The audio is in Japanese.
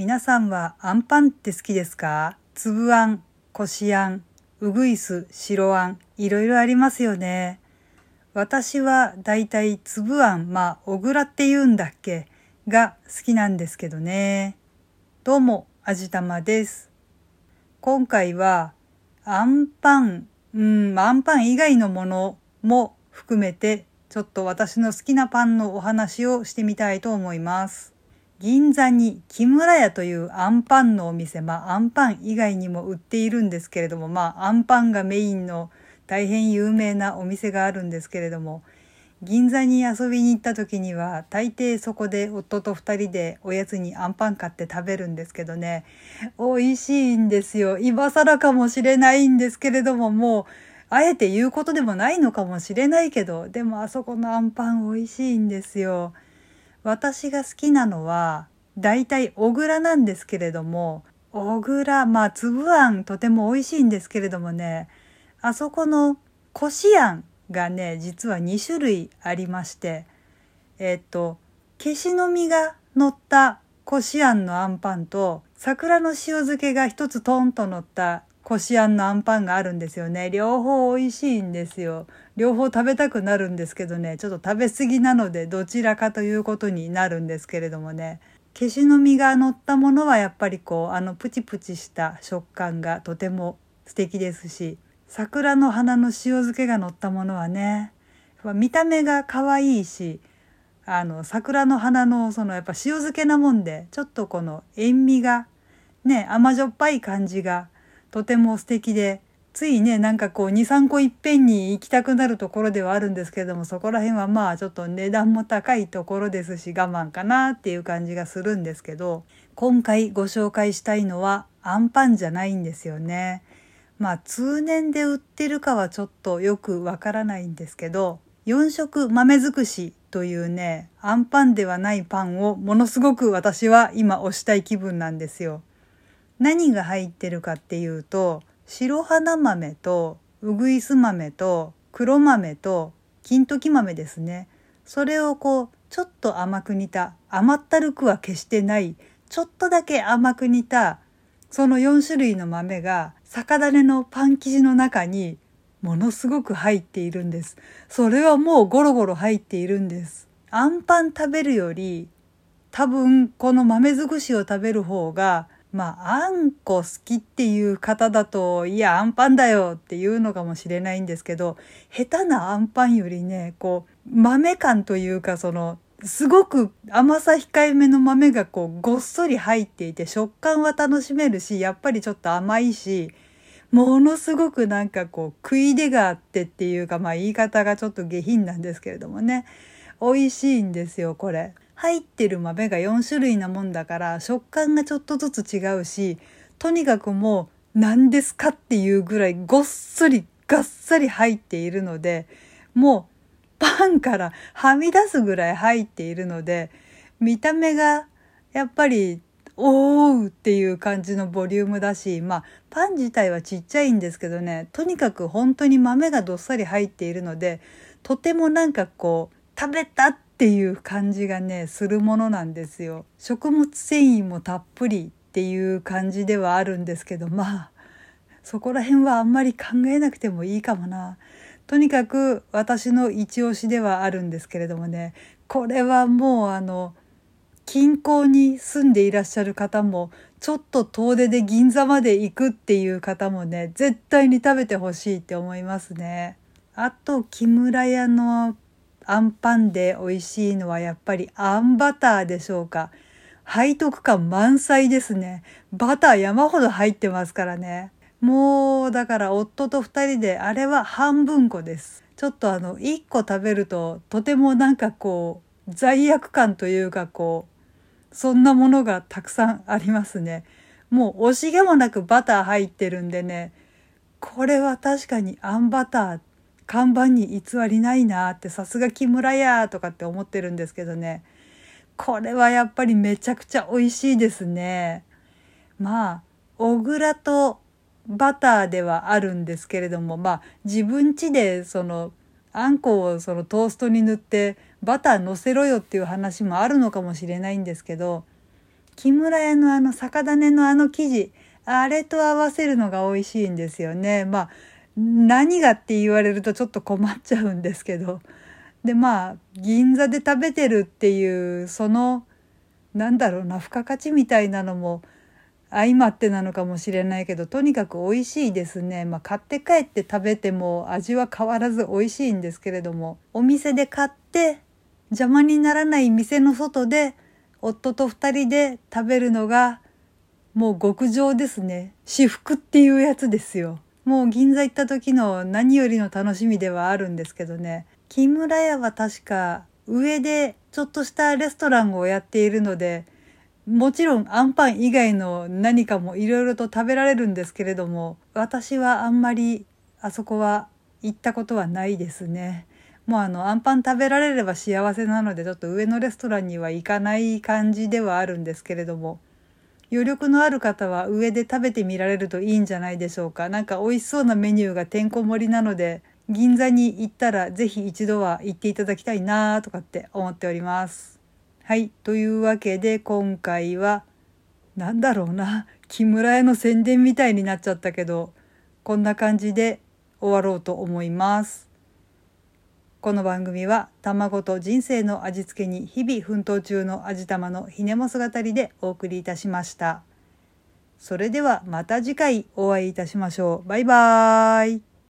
皆さんはあんパンって好きですか？粒あん、こしあん、うぐいす、白あん、いろいろありますよね。私はだいたい粒あん、まあ、小倉って言うんだっけ？が好きなんですけどね。どうも、あじたまです。今回は、あんパン、うん、あんパン以外のものも含めて、ちょっと私の好きなパンのお話をしてみたいと思います。銀座に木村屋というあんパンのお店、まあ、あんパン以外にも売っているんですけれども、まあ、あんパンがメインの大変有名なお店があるんですけれども、銀座に遊びに行った時には、大抵そこで夫と二人でおやつにあんパン買って食べるんですけどね、美味しいんですよ。今更かもしれないんですけれども、もう、あえて言うことでもないのかもしれないけど、でもあそこのあんパン美味しいんですよ。私が好きなのは大体小倉なんですけれども小倉まあ粒あんとても美味しいんですけれどもねあそこのこしあんがね実は2種類ありましてえっと消しの実が乗ったこしあんのあんパンと桜の塩漬けが一つトンと乗ったこしあんのあんパンがあるんですよね。両方美味しいんですよ。両方食べたくなるんですけどねちょっと食べ過ぎなのでどちらかということになるんですけれどもね。消しの実が乗ったものはやっぱりこうあのプチプチした食感がとても素敵ですし桜の花の塩漬けが乗ったものはね見た目が可愛いしあの桜の花のそのやっぱ塩漬けなもんでちょっとこの塩味がね甘じょっぱい感じがとても素敵でついねなんかこう23個いっぺんに行きたくなるところではあるんですけれどもそこら辺はまあちょっと値段も高いところですし我慢かなっていう感じがするんですけど今回ご紹介したいのはあんパンじゃないんですよね。まあ通年で売ってるかはちょっとよくわからないんですけど4色豆尽くしというねあんパンではないパンをものすごく私は今推したい気分なんですよ。何が入ってるかっていうと白花豆とうぐいす豆と黒豆と金時豆ですねそれをこうちょっと甘く煮た甘ったるくは決してないちょっとだけ甘く煮たその4種類の豆が酒種のパン生地の中にものすごく入っているんです。それはもうゴロゴロ入っているんです。あんパン食べるより多分この豆尽くしを食べる方がまあ、あんこ好きっていう方だと、いや、あんパンだよっていうのかもしれないんですけど、下手なあんパンよりね、こう、豆感というか、その、すごく甘さ控えめの豆がこう、ごっそり入っていて、食感は楽しめるし、やっぱりちょっと甘いし、ものすごくなんかこう、食い出があってっていうか、まあ言い方がちょっと下品なんですけれどもね、美味しいんですよ、これ。入ってる豆が4種類なもんだから食感がちょっとずつ違うしとにかくもう何ですかっていうぐらいごっそりがっさり入っているのでもうパンからはみ出すぐらい入っているので見た目がやっぱりおーっていう感じのボリュームだしまあパン自体はちっちゃいんですけどねとにかく本当に豆がどっさり入っているのでとてもなんかこう食べたってっていう感じがねするものなんですよ。食物繊維もたっぷりっていう感じではあるんですけどまあそこら辺はあんまり考えなくてもいいかもな。とにかく私の一押しではあるんですけれどもねこれはもうあの近郊に住んでいらっしゃる方もちょっと遠出で銀座まで行くっていう方もね絶対に食べてほしいって思いますね。あと木村屋のあんパンで美味しいのはやっぱりあんバターでしょうか。背徳感満載ですね。バター山ほど入ってますからね。もうだから夫と2人であれは半分個です。ちょっとあの1個食べるととてもなんかこう罪悪感というかこうそんなものがたくさんありますね。もう惜しげもなくバター入ってるんでねこれは確かにあんバター看板に偽りないなってさすが木村やとかって思ってるんですけどねこれはやっぱりめちゃくちゃ美味しいですね。まあ小倉とバターではあるんですけれどもまあ自分家でそのあんこをそのトーストに塗ってバター乗せろよっていう話もあるのかもしれないんですけど木村屋のあの酒種のあの生地、あれと合わせるのが美味しいんですよね。まあ、何がって言われるとちょっと困っちゃうんですけど。で、まあ、銀座で食べてるっていう、その、なんだろうな、付加価値みたいなのも、相まってなのかもしれないけどとにかく美味しいですね、まあ、買って帰って食べても味は変わらず美味しいんですけれどもお店で買って邪魔にならない店の外で夫と2人で食べるのがもう極上ですね。至福っていうやつですよ。もう銀座行った時の何よりの楽しみではあるんですけどね木村屋は確か上でちょっとしたレストランをやっているのでもちろんアンパン以外の何かもいろいろと食べられるんですけれども私はあんまりあそこは行ったことはないですね。もうあのアンパン食べられれば幸せなのでちょっと上のレストランには行かない感じではあるんですけれども余力のある方は上で食べてみられるといいんじゃないでしょうか何か美味しそうなメニューがてんこ盛りなので銀座に行ったら是非一度は行っていただきたいなとかって思っております。はい。というわけで、今回は、なんだろうな、木村屋の宣伝みたいになっちゃったけど、こんな感じで終わろうと思います。この番組は、卵と人生の味付けに日々奮闘中の味玉のひねも姿りでお送りいたしました。それではまた次回お会いいたしましょう。バイバーイ。